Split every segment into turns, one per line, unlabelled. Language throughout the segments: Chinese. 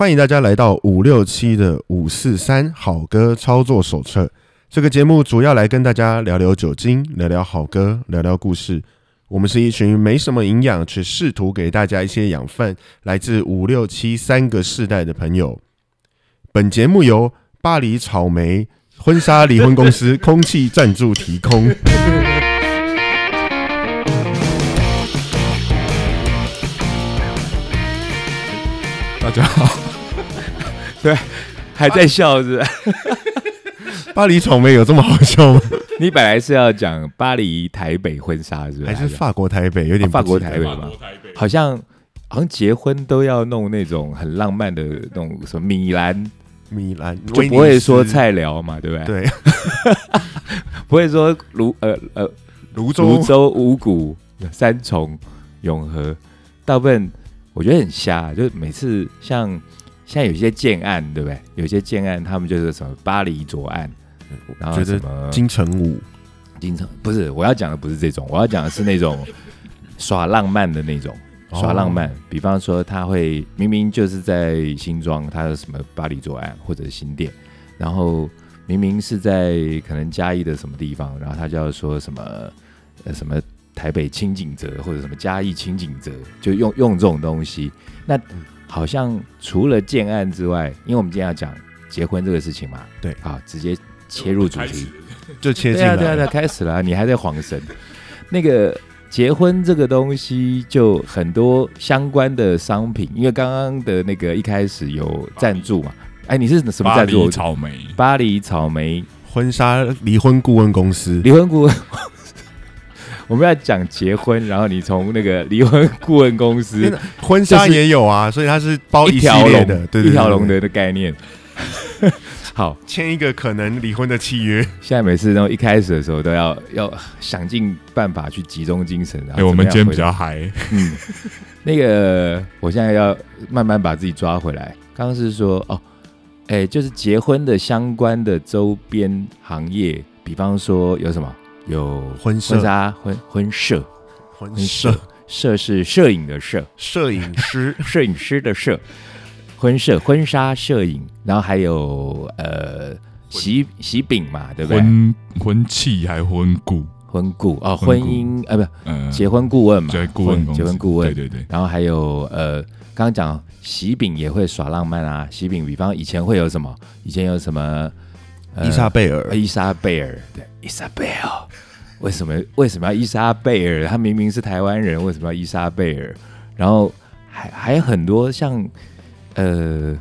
欢迎大家来到五六七的五四三好歌操作手册。这个节目主要来跟大家聊聊酒精，聊聊好歌，聊聊故事。我们是一群没什么营养，却试图给大家一些养分，来自五六七三个世代的朋友。本节目由巴黎草莓婚纱离婚公司空气赞助提供。
大家好，
对，还在笑是？
巴黎草莓有这么好笑吗？
你本来是要讲巴黎台北婚纱是不是？
还是法国台北？有点不
法国台北吧？好像好像结婚都要弄那种很浪漫的那种什么米兰，
米兰
就不会说菜寮嘛，对不对？
对
不会说泸呃呃
泸州
泸州、五谷、三重、永和，大部分我觉得很瞎，就是每次像现在有一些建案，对不对？有一些建案他们就是什么巴黎左岸，然后什么
金城武
金城不是，我要讲的不是这种，我要讲的是那种 耍浪漫的那种，
哦
耍浪漫。比方说，他会明明就是在新庄，他的什么巴黎左岸或者新店，然后明明是在可能嘉义的什么地方，然后他就要说什么呃什么台北清景泽或者什么嘉义清景泽，就用用这种东西。那好像除了建案之外，因为我们今天要讲结婚这个事情嘛，
对
好，直接切入主题。
就切进
对啊，对啊，对啊，开始了啊、你还在晃神。那个结婚这个东西，就很多相关的商品，因为刚刚的那个一开始有赞助嘛。哎，你是什么赞助
黎？草莓，
巴黎草莓
婚纱离婚顾问公司，
离婚顾问。我们要讲结婚，然后你从那个离婚顾问公司
婚纱也有啊，所以它是包一
条龙
的，对对，
一条龙的的概念。好，
签一个可能离婚的契约。
现在每次都一开始的时候都要要想尽办法去集中精神。然
哎，
后
我们今天比较嗨，
嗯，那个我现在要慢慢把自己抓回来。刚刚是说哦，哎，就是结婚的相关的周边行业，比方说有什么？有
婚摄
婚纱、婚婚摄、
婚
婚
摄
摄，摄是摄影的摄，
摄影师。
摄影师的摄，婚摄、婚纱摄影，然后还有呃喜喜饼嘛，对不对？
婚婚庆还婚顾，
婚顾哦，
婚
姻呃不
嗯，
结婚顾问嘛，
对顾问
结婚顾问，
对对对，
然后还有呃，刚刚讲喜饼也会耍浪漫啊。喜饼，比方以前会有什么？以前有什么？呃
伊莎贝尔，
伊莎贝尔，对，伊莎贝尔。为什么为什么要伊莎贝尔？他明明是台湾人，为什么要伊莎贝尔？然后还还有很多像呃，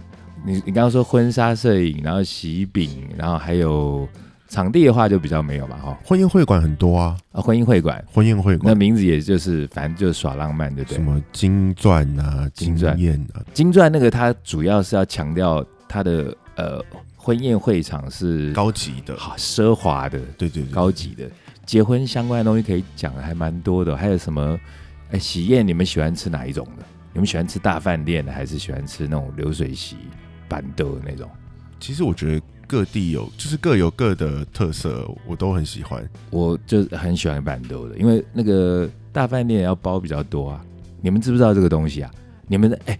你你刚刚说婚纱摄影，然后喜饼，然后还有场地的话就比较没有嘛哈。
婚宴会馆很多啊，
啊，婚宴会馆，
婚宴会馆那
名字也就是反正就是耍浪漫，对不对
什？么金钻啊、金
金钻
燕啊，
金钻那个，它主要是要强调它的呃婚宴会场是
高级的，
好奢华的、
对对对，
高级的。结婚相关的东西可以讲的还蛮多的，还有什么？哎，喜宴你们喜欢吃哪一种的？你们喜欢吃大饭店的，还是喜欢吃那种流水席、板豆的那种？
其实我觉得各地有，就是各有各的特色，我都很喜欢。
我就很喜欢板豆的，因为那个大饭店要包比较多啊。你们知不知道这个东西啊？你们的哎，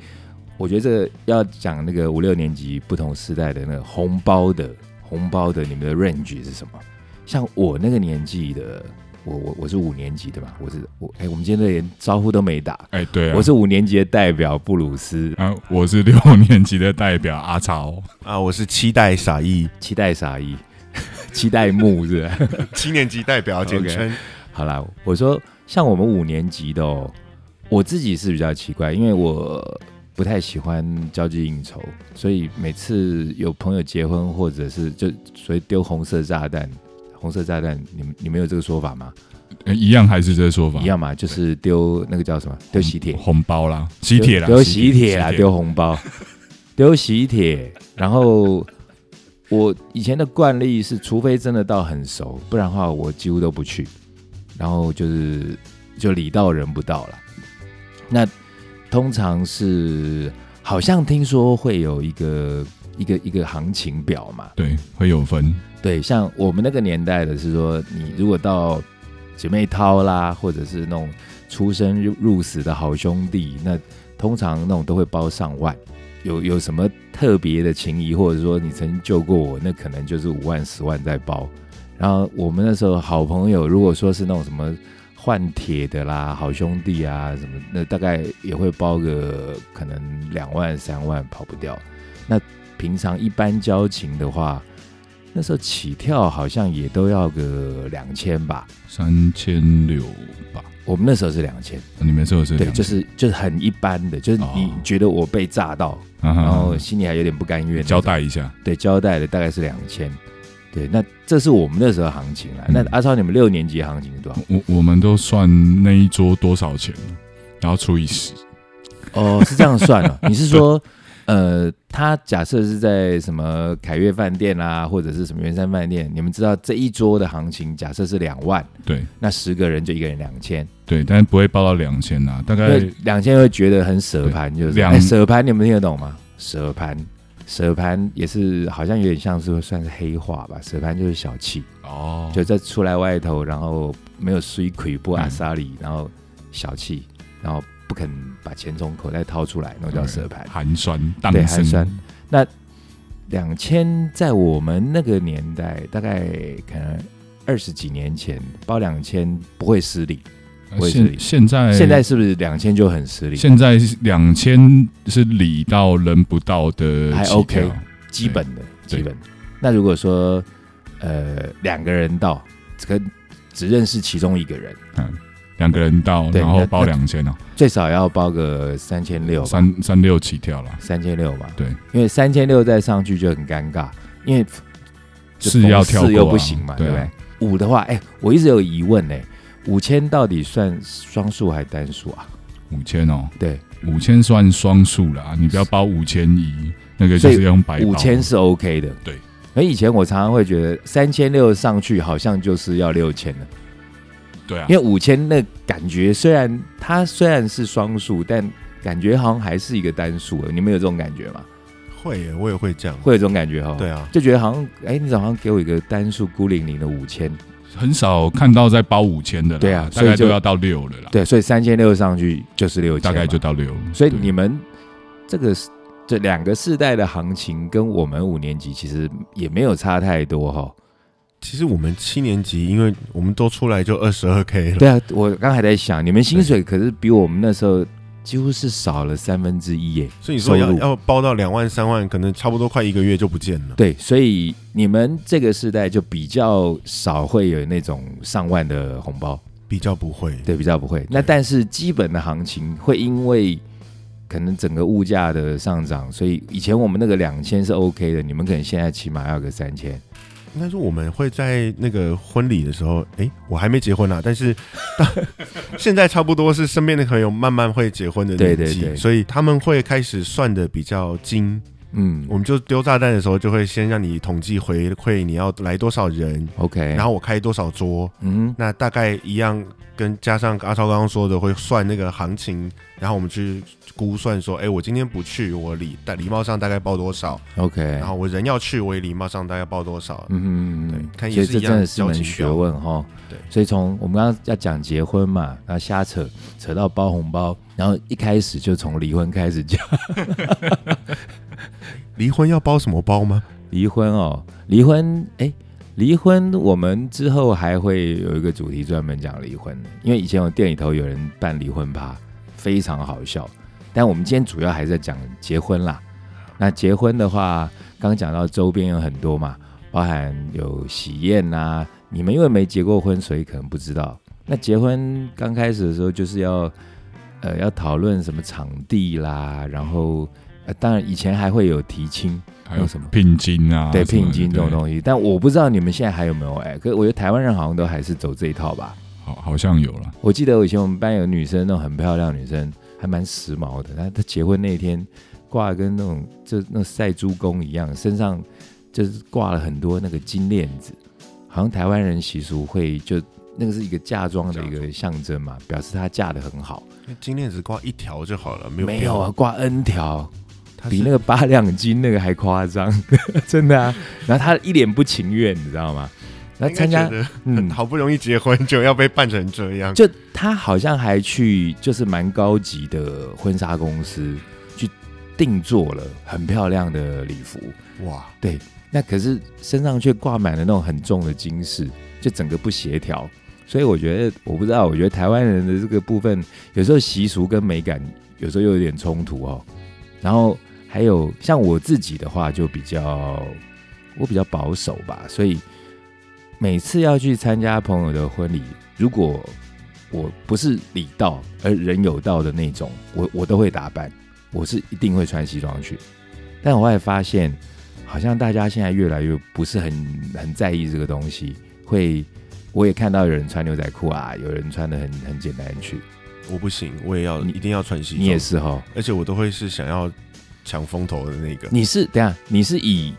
我觉得这个要讲那个五六年级不同时代的那个红包的红包的，你们的 range 是什么？像我那个年纪的，我我我是五年级的嘛，我是我哎，我们今天连招呼都没打，
哎对啊，
我是五年级的代表布鲁斯，
啊，我是六年级的代表阿超，
啊，我是期待傻义，
期待傻一，期待木是吧？
七年级代表简称。
好啦，我说像我们五年级的哦，我自己是比较奇怪，因为我不太喜欢交际应酬，所以每次有朋友结婚或者是就所以丢红色炸弹，红色炸弹，你们你们有这个说法吗？
呃一样还是这个说法，
一样嘛，就是丢那个叫什么？丢喜帖，
红包啦，喜帖啦，
丢喜帖啦，
喜
丢红包，丢喜帖。然后我以前的惯例是，除非真的到很熟，不然的话我几乎都不去。然后就是就礼到人不到了。那通常是好像听说会有一个一个一个行情表嘛，
对，会有分，
对，像我们那个年代的是说，你如果到姐妹淘啦，或者是那种出生入入死的好兄弟，那通常那种都会包上万，有有什么特别的情谊，或者说你曾经救过我，那可能就是五万、十万在包。然后我们那时候好朋友，如果说是那种什么换铁的啦、好兄弟啊什么，那大概也会包个可能两万、三万跑不掉。那平常一般交情的话，那时候起跳好像也都要个两千吧。
三千六吧。
我们那时候是两千，
你们时候是
对，就是就是很一般的，就是你
哦
觉得我被炸到，然后心里还有点不甘愿，
交代一下，
对交代的大概是两千。对，那这是我们那时候行情啦。
嗯
那阿超，你们六年级行情是多少？
我我们都算那一桌多少钱，然后除以十。
哦，是这样算啊。你是说，呃，他假设是在什么凯悦饭店啦，或者是什么圆山饭店，你们知道这一桌的行情假设是两万，
对
那十个人就一个人两千，
对，但是不会报到两千呐，大概
为两千会觉得很舍盘，就是
两
哎舍盘，你们听得懂吗？舍盘，舍盘也是好像有点像是算是黑化吧，舍盘就是小气，
哦，
就在出来外头，然后没有水亏不阿
嗯
萨里，然后小气，然后不肯把钱从口袋掏出来，那叫舍盘。
寒酸荡
对，寒酸。那两千在我们那个年代，大概可能二十几年前包两千不会失礼，
现现在
现在是不是两千就很失礼？
现在两千是礼到人不到的
还
起
OK 基本的，基本的。那如果说呃两个人到，这个只认识其中一个人，
嗯，两个人到，然后包
那
两千哦，
最少要包个三千六，
三三六起跳了，
三千六嘛。
对，
因为三千六再上去就很尴尬，因为就是
要跳
四又不行嘛，对不
对？
五的话，哎，我一直有疑问哎，五千到底算双数还单数啊？
五千哦，
对，
五千算双数啦，你不要包五千一，那个就是用白包
五千是 OK 的。
对，
而以前我常常会觉得三千六上去好像就是要六千了，
对啊
因，为五千那感觉虽然它虽然是双数，但感觉好像还是一个单数。你们有这种感觉吗？
会耶，我也会这样。
会有这种感觉哈？
对，啊，
就觉得好像哎，你好像给我一个单数孤零零的五千，
很少看到在包五千的啦，
对啊所以就
大概都要到六了啦，
对，所以三千六上去就是六千，
大概就。到六，
所以
对
你们这个这两个世代的行情跟我们五年级其实也没有差太多哈。
其实我们七年级，因为我们都出来就二十二 K 了，
对啊，我刚还在想，你们薪水可是比我们那时候几乎是少了三分之一耶。
所以你说要要包到两万三万，可能差不多快一个月就不见了。
对，所以你们这个时代就比较少会有那种上万的红包，
比较不会。
对，比较不会。那但是基本的行情会因为可能整个物价的上涨，所以以前我们那个两千是 OK 的，你们可能现在起码要个三千。
应该说我们会在那个婚礼的时候，哎、我还没结婚啊，但是到 现在差不多是身边的朋友慢慢会结婚的年纪，所以他们会开始算的比较精。
嗯。
我们就丢炸弹的时候，就会先让你统计回馈你要来多少人
，，OK，
然后我开多少桌，
嗯。
那大概一样，跟加上阿超刚刚说的，会算那个行情，然后我们去估算说，哎、我今天不去，我礼大礼貌上大概报多少
，，OK，
然后我人要去，我也礼貌上大概报多少。
嗯嗯嗯，
对
嗯
看也是一样
所以这真的是门学问哈。
对
所以从我们刚刚要讲结婚嘛，然后瞎扯扯到包红包，然后一开始就从离婚开始讲。
离婚要包什么包吗？
离婚哦，离婚，哎，离婚，我们之后还会有一个主题专门讲离婚，因为以前我店里头有人办离婚趴，非常好笑。但我们今天主要还是在讲结婚啦。那结婚的话，刚讲到周边有很多嘛，包含有喜宴呐、你们因为没结过婚，所以可能不知道。那结婚刚开始的时候，就是要呃要讨论什么场地啦，然后当然以前还会有提亲，
还有
有什么
聘金啊，
对聘金这种
对
东西，但我不知道你们现在还有没有哎、可是我觉得台湾人好像都还是走这一套吧。
好好像有了，
我记得我以前我们班有女生，那种很漂亮的女生，还蛮时髦的。她她结婚那天挂的跟那种就那赛猪公一样，身上就是挂了很多那个金链子，好像台湾人习俗会就那个是一个嫁妆的一个象征嘛，表示她嫁的很好。
金链子挂一条就好了，没有
没有啊，，挂 N 条，比那个八两金那个还夸张，真的啊。然后他一脸不情愿，你知道吗？然后参加嗯，
好不容易结婚就要被办成这样，
就他好像还去就是蛮高级的婚纱公司去定做了很漂亮的礼服，
哇，对
那可是身上却挂满了那种很重的金饰，就整个不协调。所以我觉得，我不知道，我觉得台湾人的这个部分，有时候习俗跟美感有时候又有点冲突哦。然后还有像我自己的话，就比较我比较保守吧，所以每次要去参加朋友的婚礼，如果我不是礼到而人有道的那种，我我都会打扮，我是一定会穿西装去。但我后来发现，好像大家现在越来越不是很很在意这个东西，会我也看到有人穿牛仔裤啊，有人穿的很很简单去，
我不行，我也要
你
一定要穿西装，
你也，是哈，
而且我都会是想要抢风头的那个。
你是等下你是以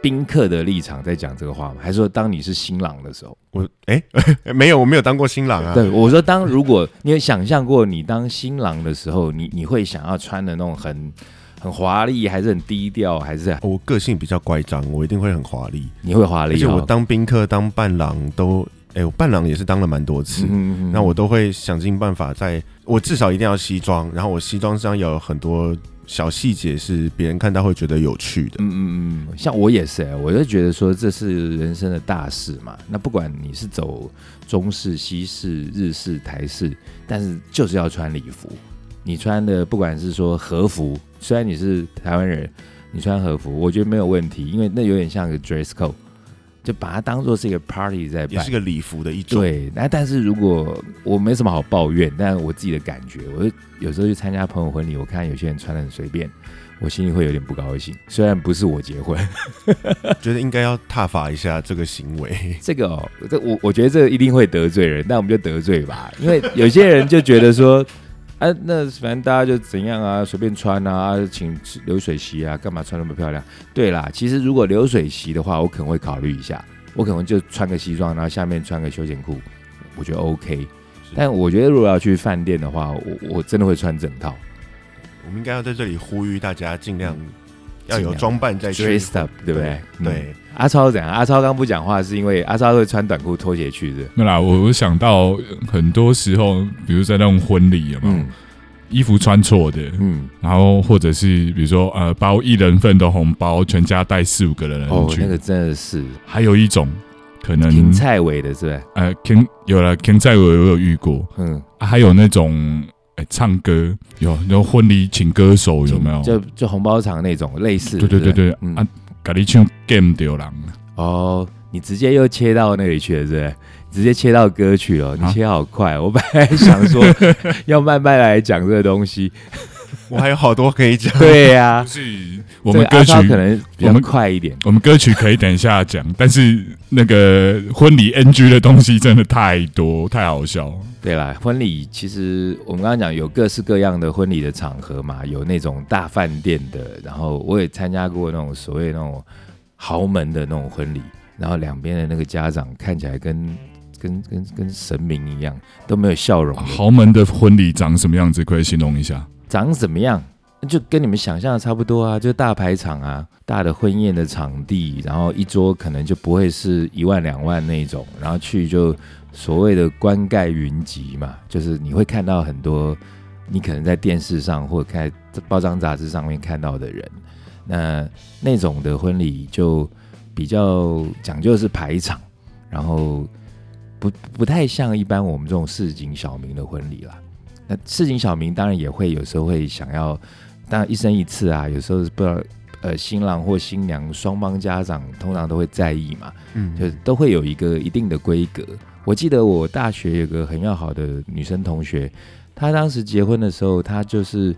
宾客的立场在讲这个话吗？还是说当你是新郎的时候？
我哎、没有，我没有当过新郎啊。
对，我说当如果你有想象过你当新郎的时候，你你会想要穿的那种很很华丽，还是很低调，还是
我个性比较乖张，我一定会很华丽，
你会华丽、哦？
而且我当宾客、当伴郎都，哎、我伴郎也是当了蛮多次。
嗯嗯嗯
那我都会想尽办法在，我至少一定要西装，然后我西装上有很多小细节是别人看到会觉得有趣的。
嗯嗯嗯，像我也是、欸，我就觉得说这是人生的大事嘛。那不管你是走中式、西式、日式、台式，但是就是要穿礼服。你穿的不管是说和服，虽然你是台湾人，你穿和服，我觉得没有问题，因为那有点像个 dress code，就把它当做是一个 party 在办
也是。个礼服的一种。
对，那但是如果我没什么好抱怨，但我自己的感觉，我就有时候去参加朋友婚礼，我看有些人穿的很随便，我心里会有点不高兴。虽然不是我结婚，
觉得应该要踏伐一下这个行为。
这个哦，这我我觉得这个一定会得罪人，但我们就得罪吧，因为有些人就觉得说，啊，那反正大家就怎样啊，随便穿啊，请流水席啊，干嘛穿那么漂亮？对啦，其实如果流水席的话，我可能会考虑一下，我可能就穿个西装，然后下面穿个休闲裤，我觉得 OK。但我觉得如果要去饭店的话，我我真的会穿整套
我们应该要在这里呼吁大家，尽量要有装扮再去。
dressed up，对不对？嗯
对，
阿超怎样？阿超刚不讲话是因为阿超会穿短裤拖鞋去的。
那啦，我我想到很多时候，比如在那种婚礼有没有、
嗯
衣服穿错的，
嗯，
然后或者是比如说呃包一人份的红包，全家带四五个人
哦，
去，
那个真的是
还有一种可能
芹菜尾的，是不是？
呃 King 有了 King 在我我有遇过、
嗯，
啊还有那种哎、唱歌有然后婚礼请歌手有没有？
就就红包场那种类似的，
对对对对
嗯
啊，咖喱唱 game 丢狼，
哦，你直接又切到那里去了，是不是？直接切到歌曲了，你
啊
切好快。我本来想说 要慢慢来讲这个东西，
我还有好多可以讲。
对呀、
不是我们歌曲
可能比较
我们
快一点。
我们歌曲可以等一下讲，但是那个婚礼 NG 的东西真的太多，太好笑。
对啦，婚礼其实我们刚刚讲有各式各样的婚礼的场合嘛，有那种大饭店的，然后我也参加过那种所谓那种豪门的那种婚礼，然后两边的那个家长看起来跟跟跟跟神明一样，都没有笑容的，
豪门的婚礼长什么样子？可以形容一下？
长怎么样？就跟你们想象的差不多啊，就大排场啊，大的婚宴的场地，然后一桌可能就不会是一万两万那种，然后去就所谓的冠盖云集嘛，就是你会看到很多你可能在电视上或者看包装杂志上面看到的人，那那种的婚礼就比较讲究是排场，然后不不太像一般我们这种市井小民的婚礼啦。那市井小民当然也会有时候会想要，当然一生一次啊，有时候不知道呃新郎或新娘双方家长通常都会在意嘛，
嗯，
就都会有一个一定的规格。我记得我大学有个很要好的女生同学，她当时结婚的时候，她就是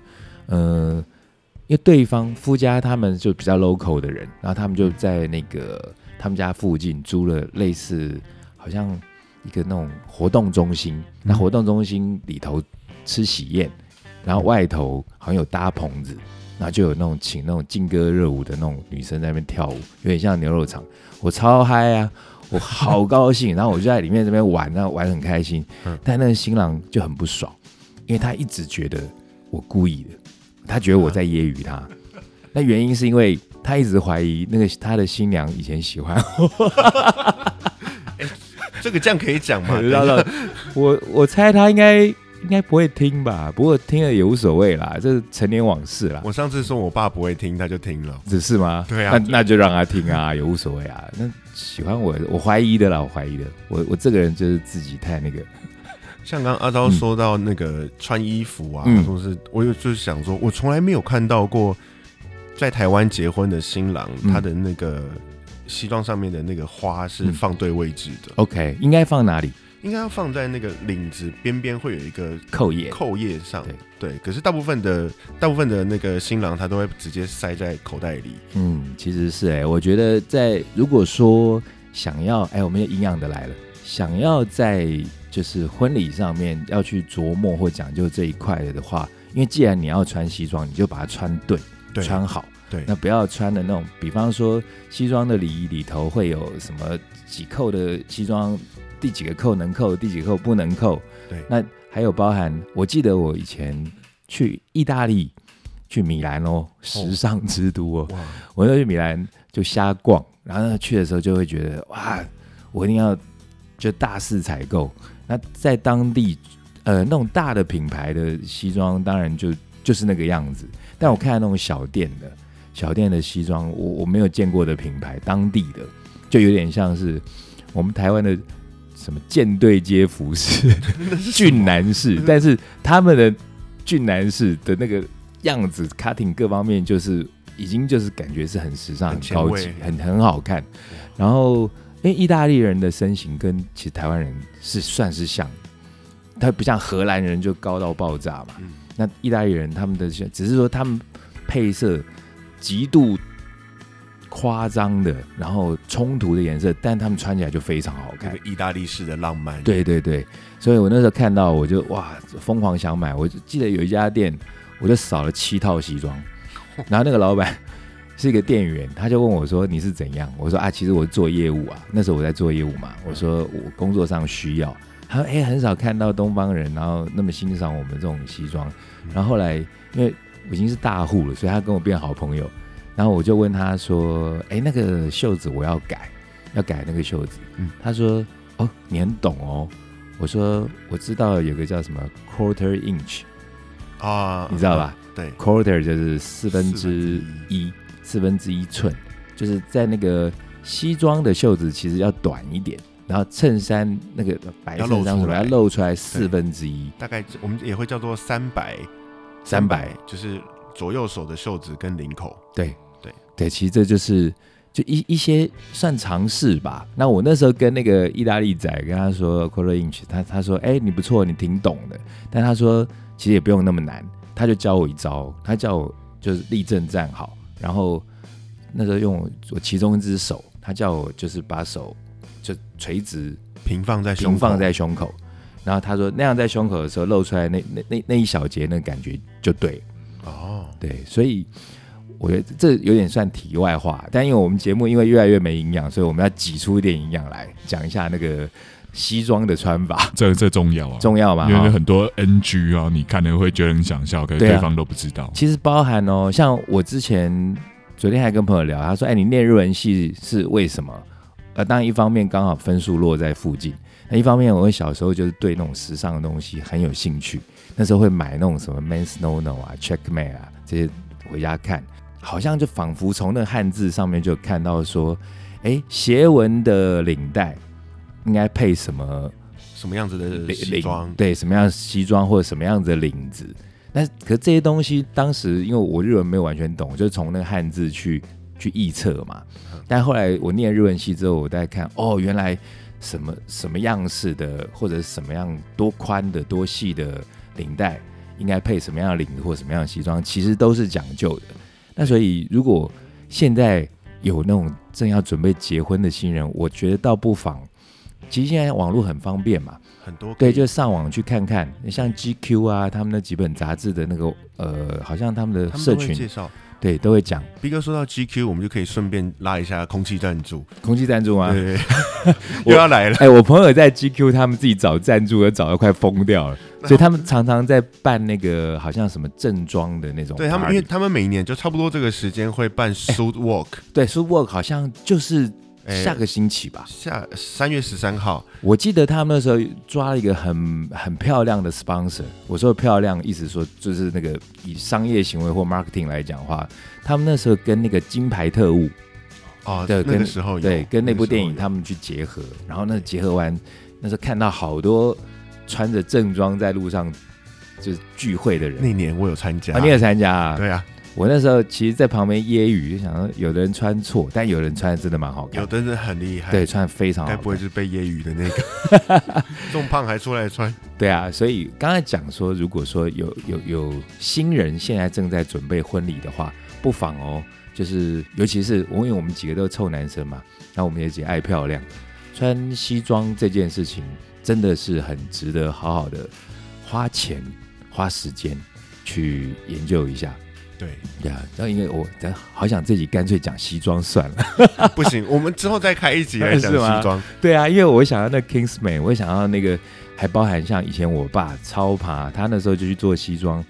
呃，因为对方夫家他们就比较 local 的人，然后他们就在那个他们家附近租了类似好像一个那种活动中心，那活动中心里头吃喜宴，然后外头好像有搭棚子，然后就有那种请那种劲歌热舞的那种女生在那边跳舞，有点像牛肉场，我超嗨啊！我好高兴，然后我就在里面这边玩，然后玩得很开心
嗯。
但那个新郎就很不爽，因为他一直觉得我故意的，他觉得我在揶揄他。那原因是因为他一直怀疑那个他的新娘以前喜欢我，
这个这样可以讲吗？
我我猜他应该应该不会听吧？不过听了也无所谓啦，这是陈年往事啦。
我上次说我爸不会听，他就听了。
只是吗？
对啊
那那就让他听啊，也无所谓啊。那喜欢我，我怀疑的啦，我怀疑的。我我这个人就是自己太那个，
像刚刚阿昭说到那个穿衣服啊，
嗯
都是我有就是想说，我从来没有看到过在台湾结婚的新郎，
嗯
他的那个西装上面的那个花是
嗯
放对位置的
，OK，应该放哪里？
应该要放在那个领子边边会有一个
扣叶。
扣叶上。
对
对，可是大部分的大部分的那个新郎他都会直接塞在口袋里。
嗯，其实是哎、我觉得在如果说想要哎、我们营养的来了，想要在就是婚礼上面要去琢磨或讲究这一块的话，因为既然你要穿西装，你就把它穿对，
对，
穿好。
对
那不要穿的那种，比方说西装的礼仪里头会有什么几扣的西装，第几个扣能扣，第几个扣不能扣。
对
那还有包含，我记得我以前去意大利，去米兰哦，时尚之都哦，
哇，
我那去米兰就瞎逛，然后呢去的时候就会觉得哇，我一定要就大肆采购。那在当地，呃，那种大的品牌的西装，当然就就是那个样子。但我看那种小店的小店的西装，我我没有见过的品牌，当地的就有点像是我们台湾的什么舰队街服饰、俊男士，但是他们的俊男士的那个样子、cutting 各方面，就是已经就是感觉是很时尚、
很
很高级、很很好看。然后，因为意大利人的身形跟其实台湾人是算是像的，他不像荷兰人就高到爆炸嘛。
嗯。
那意大利人他们的只是说他们配色极度夸张的，然后冲突的颜色，但他们穿起来就非常好看。
意大利式的浪漫。，
对对对，所以我那时候看到我就哇疯狂想买，我就记得有一家店，我就少了七套西装，然后那个老板是一个店员，他就问我说你是怎样？我说啊，其实我是做业务啊，那时候我在做业务嘛，我说我工作上需要。他说哎、很少看到东方人，然后那么欣赏我们这种西装。然后后来因为我已经是大户了，所以他跟我变好朋友。然后我就问他说：“哎，那个袖子我要改，要改那个袖子。
嗯。
他说：“哦，你很懂哦。”我说：“我知道有个叫什么 quarter inch，
啊，
你知道吧？
对
，quarter 就是四分之一，四分之一。寸，就是在那个西装的袖子其实要短一点，然后衬衫那个白衬衫什么要露出来。四分之一，
大概我们也会叫做三百，
三百，
就是左右手的袖子跟领口。
对
对
对，其实这就是就一一些算尝试吧。那我那时候跟那个意大利仔跟他说 inch，他他说哎、你不错，你挺懂的，但他说其实也不用那么难，他就教我一招，他叫我就是立正站好，然后那时候用我我其中一只手，他叫我就是把手就垂直
平放在胸
放在胸口，然后他说那样在胸口的时候露出来那那那那一小节那感觉就对。
哦，
对，所以我觉得这有点算题外话，但因为我们节目因为越来越没营养，所以我们要挤出一点营养来讲一下那个西装的穿法，
这这重要啊，
重要吗？
因为很多 NG 啊，你看了会觉得很想笑，可是
对
方都不知道。
其实包含哦，像我之前昨天还跟朋友聊，他说：“哎，你念日文系是为什么？”呃，当然一方面刚好分数落在附近，那一方面我小时候就是对那种时尚的东西很有兴趣，那时候会买那种什么 Men's No No 啊、Checkmate 啊这些回家看，好像就仿佛从那个汉字上面就看到说，哎，斜纹的领带应该配什么
什么样子的西装？
对什么样的西装或者什么样子的领子。那可这些东西当时因为我日文没有完全懂，我就从那个汉字去去臆测嘛。但后来我念日文系之后，我再看哦，原来什么什么样式的或者是什么样多宽的多细的领带应该配什么样的领子或什么样的西装，其实都是讲究的。那所以如果现在有那种正要准备结婚的新人，我觉得倒不妨。其实现在网络很方便嘛，
很多
对，就上网去看看，像 GQ 啊，他们那几本杂志的那个呃，好像他们的社群
介绍。
对都会讲
逼哥说到 GQ，我们就可以顺便拉一下空气赞助。
空气赞助吗？
又要来了。
哎、我朋友在 GQ 他们自己找赞助，都找的快疯掉了，所以他们常常在办那个好像什么正装的那种。
对他们，因为他们每年就差不多这个时间会办 suit walk，
对 s u w o r k 好像就是
哎
下个星期吧。
下三月十三号，
我记得他们那时候抓了一个很很漂亮的 sponsor。我说漂亮，意思说就是那个以商业行为或 marketing 来讲的话，他们那时候跟那个金牌特务
哦，
对跟
个时候有
对跟那部电影他们去结合，然后那结合完，那时候看到好多穿着正装在路上就是聚会的人
那年我有参加，
啊，你也参加啊？
对啊，
我那时候其实，在旁边揶揄，就想说有的人穿错，但有人穿的真的蛮好看
有，的人很厉害，
对，，穿的非常好看。
该不会是被揶揄的那个？这么胖还出来穿？
对啊，所以刚才讲说，如果说有有有新人现在正在准备婚礼的话，不妨哦，就是尤其是我因为我们几个都是臭男生嘛，然后我们也也爱漂亮，穿西装这件事情真的是很值得好好的花钱花时间去研究一下。
对，
对啊，然后因为我真好想自己干脆讲西装算了。
不行，我们之后再开一集来讲西装。
对啊，因为我想要那 Kingsman，我想要那个，还包含像以前我爸超爬，他那时候就去做西装，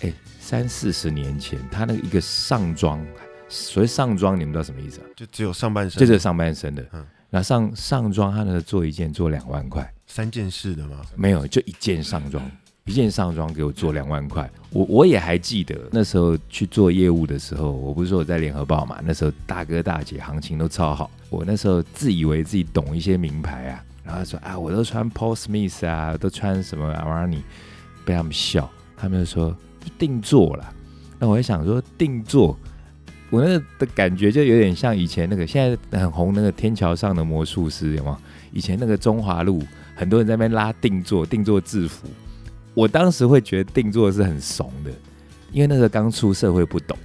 哎，三四十年前，他那个一个上装，所谓上装，你们知道什么意思啊？
就只有上半身，
就是上半身的，
嗯
那上上装，他那个做一件做两万块，
三件式的吗？
没有，就一件上装，一件上装给我做两万块。我我也还记得那时候去做业务的时候，我不是说我在联合报嘛，那时候大哥大姐行情都超好，我那时候自以为自己懂一些名牌啊，然后说啊，我都穿 Paul Smith 啊，都穿什么 Armani，被他们笑，他们就说定做了。那我也想说定做。我那个的感觉就有点像以前那个现在很红那个天桥上的魔术师，有吗？以前那个中华路很多人在那边拉定做，定做制服。我当时会觉得定做是很怂的，因为那时候刚出社会不懂。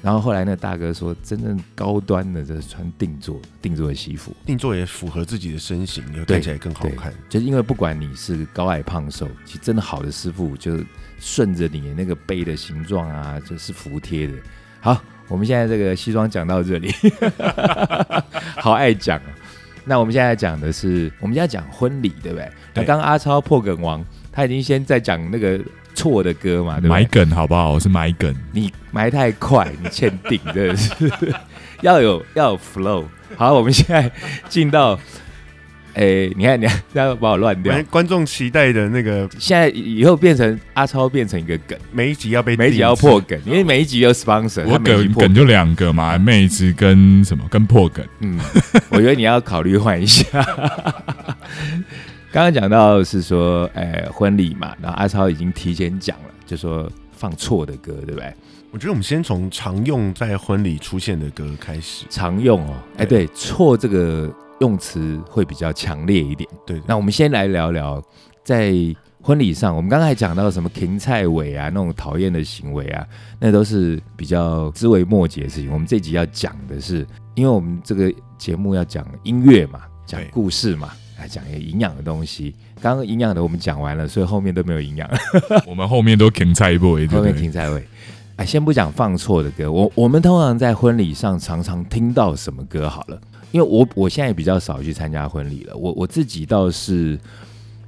然后后来那大哥说，真正高端的就是穿定做定做的西服，
定做也符合自己的身形，也看起来更好看。
就是因为不管你是高矮胖瘦，其实真的好的师傅就顺着你那个背的形状啊，就是服帖的。好，我们现在这个西装讲到这里，好爱讲啊。那我们现在讲的是，我们现在讲婚礼，对不对？那刚刚阿超破梗王，他已经先在讲那个错的歌嘛，对不
买
对？
梗好不好？我是买梗，
你埋太快，你欠定，真的是 要有要有 flow。好，我们现在进到，哎，你看，你看，不要把我乱掉
反。正观众期待的那个
现在以后变成阿超变成一个梗，
每一集要被
每一集要
制
破梗，因为每一集有 sponsor，
我
他每一集破
梗梗就两个嘛，妹子跟什么跟破梗，
嗯，我觉得你要考虑换一下。刚刚讲到是说，呃，婚礼嘛，然后阿超已经提前讲了，就说放错的歌，对不对？
我觉得我们先从常用在婚礼出现的歌开始。
常用哦，哎，对，错这个用词会比较强烈一点。
对，
那我们先来聊聊，在婚礼上，我们刚才讲到什么芹菜尾啊，那种讨厌的行为啊，那都是比较枝微末节的事情。我们这集要讲的是，因为我们这个节目要讲音乐嘛，讲故事嘛，来讲一个营养的东西。刚刚营养的我们讲完了，所以后面都没有营养，
我们后面都停菜一波，对
后？面芹菜尾。哎，先不讲放错的歌，我我们通常在婚礼上常常听到什么歌好了，因为我我现在比较少去参加婚礼了，我我自己倒是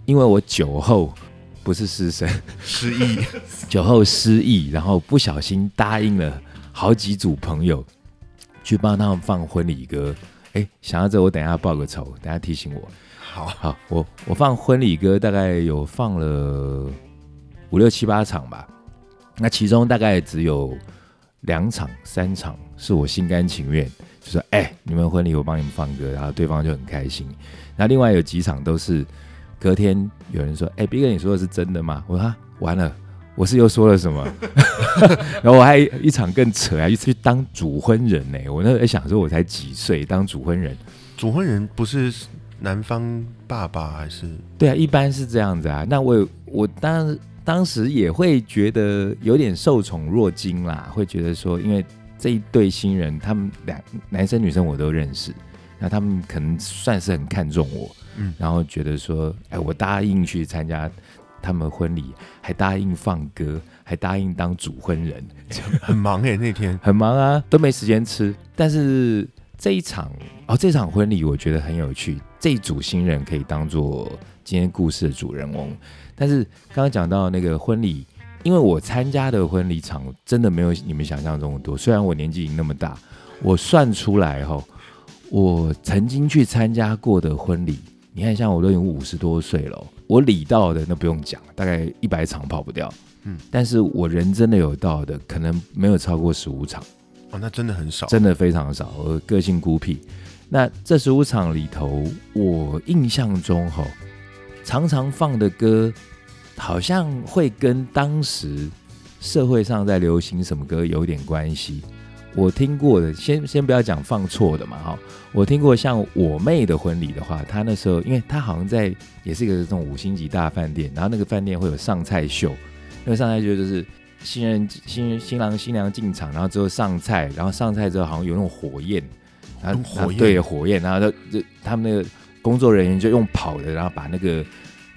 因为我酒后不是失身，
失忆，
酒后失忆，然后不小心答应了好几组朋友去帮他们放婚礼歌。哎，想到这，我等一下报个仇，等一下提醒我。
好，
好，我我放婚礼歌大概有放了五六七八场吧，那其中大概只有两场、三场是我心甘情愿，就说哎、你们婚礼我帮你们放歌，然后对方就很开心。那另外有几场都是隔天有人说，哎、斌哥你说的是真的吗？我说啊，完了。我是又说了什么？然后我还一场更扯啊，去当主婚人呢、我那时候在想说，我才几岁当主婚人，
主婚人不是男方爸爸还是？
对啊，一般是这样子啊。那我有我当当时也会觉得有点受宠若惊啦，会觉得说，因为这一对新人，他们两男生女生我都认识，那他们可能算是很看重我，
嗯
然后觉得说，哎，我答应去参加他们婚礼，还答应放歌，还答应当主婚人，
很忙哎、那天
很忙啊，都没时间吃。但是这一场哦，这场婚礼我觉得很有趣，这一组新人可以当做今天故事的主人翁。但是刚刚讲到那个婚礼，因为我参加的婚礼场真的没有你们想象中的多。虽然我年纪已经那么大，我算出来哈，我曾经去参加过的婚礼，你看，像我都已经五十多岁了，我礼到的那不用讲，大概一百场跑不掉。嗯，但是我人真的有到的，可能没有超过十五场。
哦，那真的很少，
真的非常少。我个性孤僻，那这十五场里头，我印象中吼，常常放的歌，好像会跟当时社会上在流行什么歌有点关系。我听过的，先先不要讲放错的嘛，哈。我听过像我妹的婚礼的话，她那时候，因为她好像在也是一个这种五星级大饭店，然后那个饭店会有上菜秀，那个上菜秀就是新人新新郎新娘进场，然后之后上菜，然后上菜之后好像有那种火焰，
然后火焰
对火焰，然后他就他们那个工作人员就用跑的，然后把那个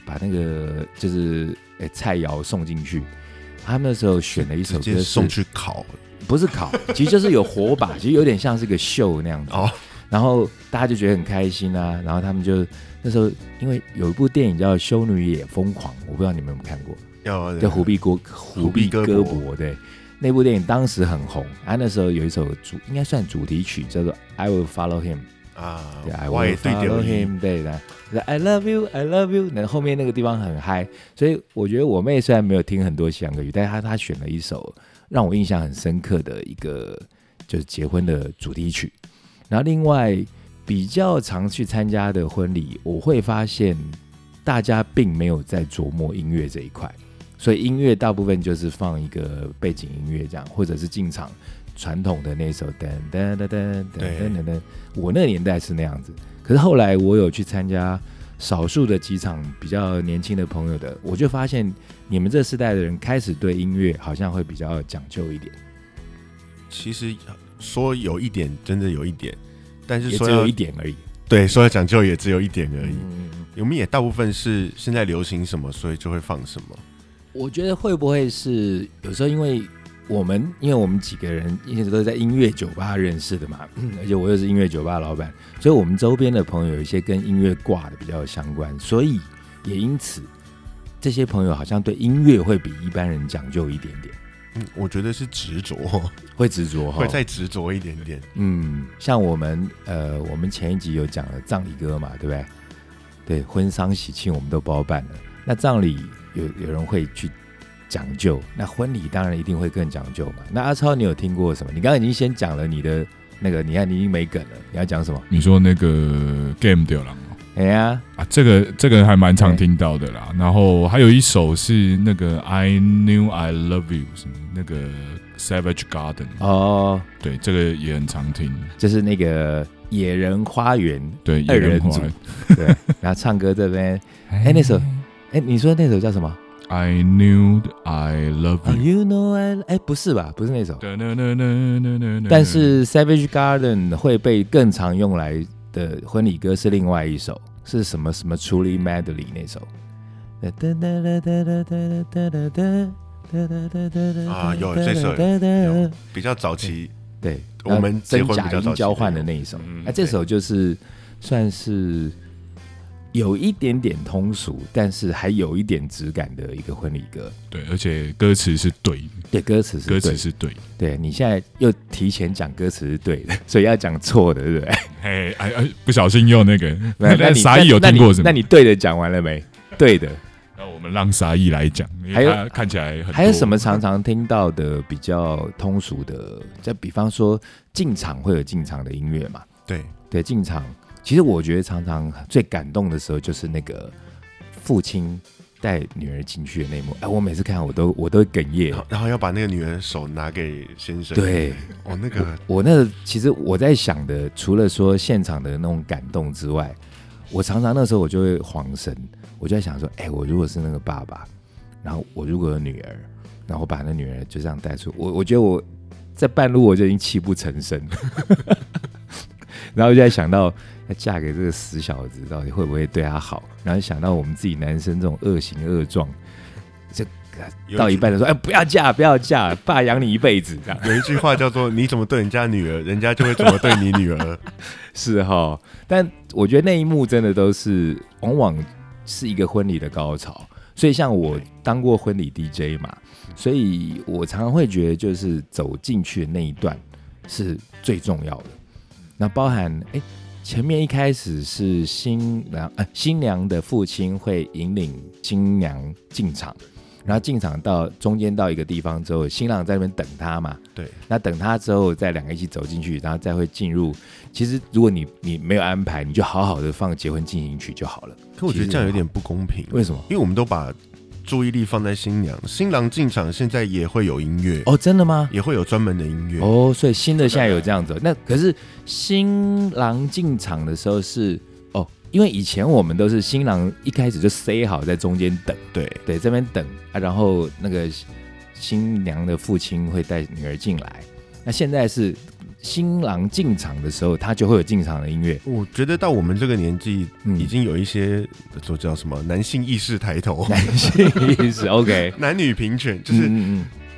把那个就是诶菜肴送进去。他们那时候选了一首歌
送去烤。
不是烤，其实就是有火把，其实有点像是个秀那样子。哦，然后大家就觉得很开心啊。然后他们就那时候，因为有一部电影叫《修女也疯狂》，我不知道你们有没有看过。
有，
叫《虎臂哥虎臂胳膊》。对，那部电影当时很红。啊，那时候有一首主，应该算主题曲，叫做《I Will Follow Him》啊。对，I Will Follow Him。对的，I Love You，I Love You。那后面那个地方很嗨，所以我觉得我妹虽然没有听很多西洋歌曲，但是她她选了一首。让我印象很深刻的一个就是结婚的主题曲，然后另外比较常去参加的婚礼，我会发现大家并没有在琢磨音乐这一块，所以音乐大部分就是放一个背景音乐这样，或者是进场传统的那首噔噔噔噔噔噔噔。我那个年代是那样子，可是后来我有去参加。少数的几场比较年轻的朋友的，我就发现你们这世代的人开始对音乐好像会比较讲究一点。
其实说有一点，真的有一点，但是说
只有一点而已。
对，说要讲究也只有一点而已。我们也大部分是现在流行什么，所以就会放什么。
我觉得会不会是有时候因为。我们因为我们几个人一直都是在音乐酒吧认识的嘛，而且我又是音乐酒吧老板，所以我们周边的朋友有一些跟音乐挂的比较相关，所以也因此这些朋友好像对音乐会比一般人讲究一点点。
嗯，我觉得是执着，
会执着，
会再执着一点点。
嗯，像我们呃，我们前一集有讲了葬礼歌嘛，对不对？对，婚丧喜庆我们都包办了。那葬礼有有人会去。讲究，那婚礼当然一定会更讲究嘛。那阿超，你有听过什么？你刚刚已经先讲了你的那个，你看你已经没梗了，你要讲什么？
你说那个 Game 掉了
哎呀，
啊，这个这个还蛮常听到的啦。然后还有一首是那个 I Knew I Love You，是那个 Savage Garden。
哦，
对，这个也很常听，
就是那个野人花园，
对，野人组，
对，然后唱歌这边，哎，那首，哎，你说那首叫什么
？I knew I love
you. You know I 哎，不是吧？不是那首。但是 Savage Garden 会被更常用来的婚礼歌是另外一首，是什么什么 Truly Madly 那首。
啊，有这首，有比较早期，
对，
我们
真假音交换的那一首。哎，这首就是算是。有一点点通俗，但是还有一点质感的一个婚礼歌。
对，而且歌词是对，
对，歌词是
歌词是对。
对你现在又提前讲歌词是对的，所以要讲错的，对不对？
哎哎哎，不小心又那个。那沙溢有听过什么？
那你对的讲完了没？对的。
那我们让沙溢来讲，还有看起来
还有什么常常听到的比较通俗的？就比方说进场会有进场的音乐嘛？
对
对，进场。其实我觉得常常最感动的时候就是那个父亲带女儿进去的那一幕。哎，我每次看我都我都哽咽，
然后要把那个女儿手拿给先生。
对，
哦，那个
我那其实我在想的，除了说现场的那种感动之外，我常常那时候我就会恍神，我就在想说，哎，我如果是那个爸爸，然后我如果有女儿，然后把那女儿就这样带出，我我觉得我在半路我就已经泣不成声，然后就在想到。要嫁给这个死小子，到底会不会对他好？然后想到我们自己男生这种恶行恶状，这到一半的时候，哎，不要嫁，不要嫁，爸养你一辈子。这样
有一句话叫做“你怎么对人家女儿，人家就会怎么对你女儿 ”，
是哈。但我觉得那一幕真的都是往往是一个婚礼的高潮。所以像我当过婚礼 DJ 嘛，所以我常常会觉得，就是走进去的那一段是最重要的。那包含哎，前面一开始是新娘呃新娘的父亲会引领新娘进场，然后进场到中间到一个地方之后，新郎在那边等他嘛。
对，
那等他之后，再两个一起走进去，然后再会进入。其实如果你你没有安排，你就好好的放结婚进行曲就好了。
可我觉得这样有点不公平，
为什么？
因为我们都把注意力放在新娘，新郎进场现在也会有音乐
哦，真的吗？
也会有专门的音乐
哦，所以新的现在有这样子。那可是新郎进场的时候是哦，因为以前我们都是新郎一开始就塞好在中间等，
对
对，这边等啊，然后那个新娘的父亲会带女儿进来。那现在是新郎进场的时候，他就会有进场的音乐。
我觉得到我们这个年纪，
嗯。
已经有一些说叫什么男性意识抬头，
男性意识 OK，
男女平权，就是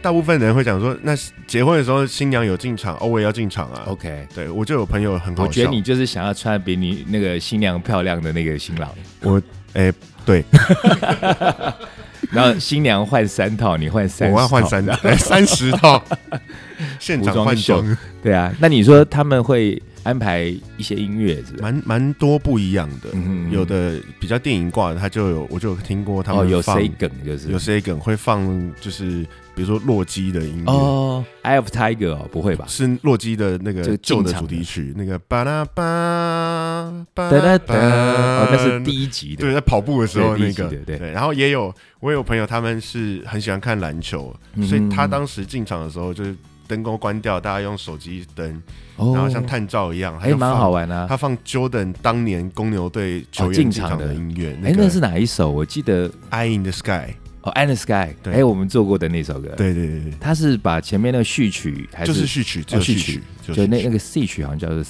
大部分人会讲说，那结婚的时候新娘有进场，哦，我也要进场啊。
嗯 OK。
对我就有朋友很好笑，
我觉得你就是想要穿比你那个新娘漂亮的那个新郎，
我哎、对，
然后新娘换三套，你换三，
我要换三套三十套，现场换
服装秀
装，
对啊，那你说他们会安排一些音乐是？
蛮蛮多不一样的。
嗯
有的比较电影挂的，他就有我就有听过他
哦，有
们放、
C 梗就是。
有 C 梗会放，就是比如说洛基的音乐。
哦，I of Tiger 哦，不会吧？
是洛基的那个旧的主题曲，那个巴拉巴巴
那是第一集的，
对，在跑步的时候那个。
对。
对，然后也有我有朋友他们是很喜欢看篮球，
嗯
所以他当时进场的时候就是灯光关掉，大家用手机灯，
哦
然后像探照一样，他
哎，
就放
蛮好。玩啊。
他放 Jordan 当年公牛队球
哦
员进场
的
的音乐，
哎，
个
那是哪一首？我记得
Eye in the Sky，
哦，《In the Sky》，
对
哎，我们做过的那首歌。，
对对对对，
他是把前面那个序曲还
就是
是
序曲，只有
序曲就那那个 C 曲好像叫做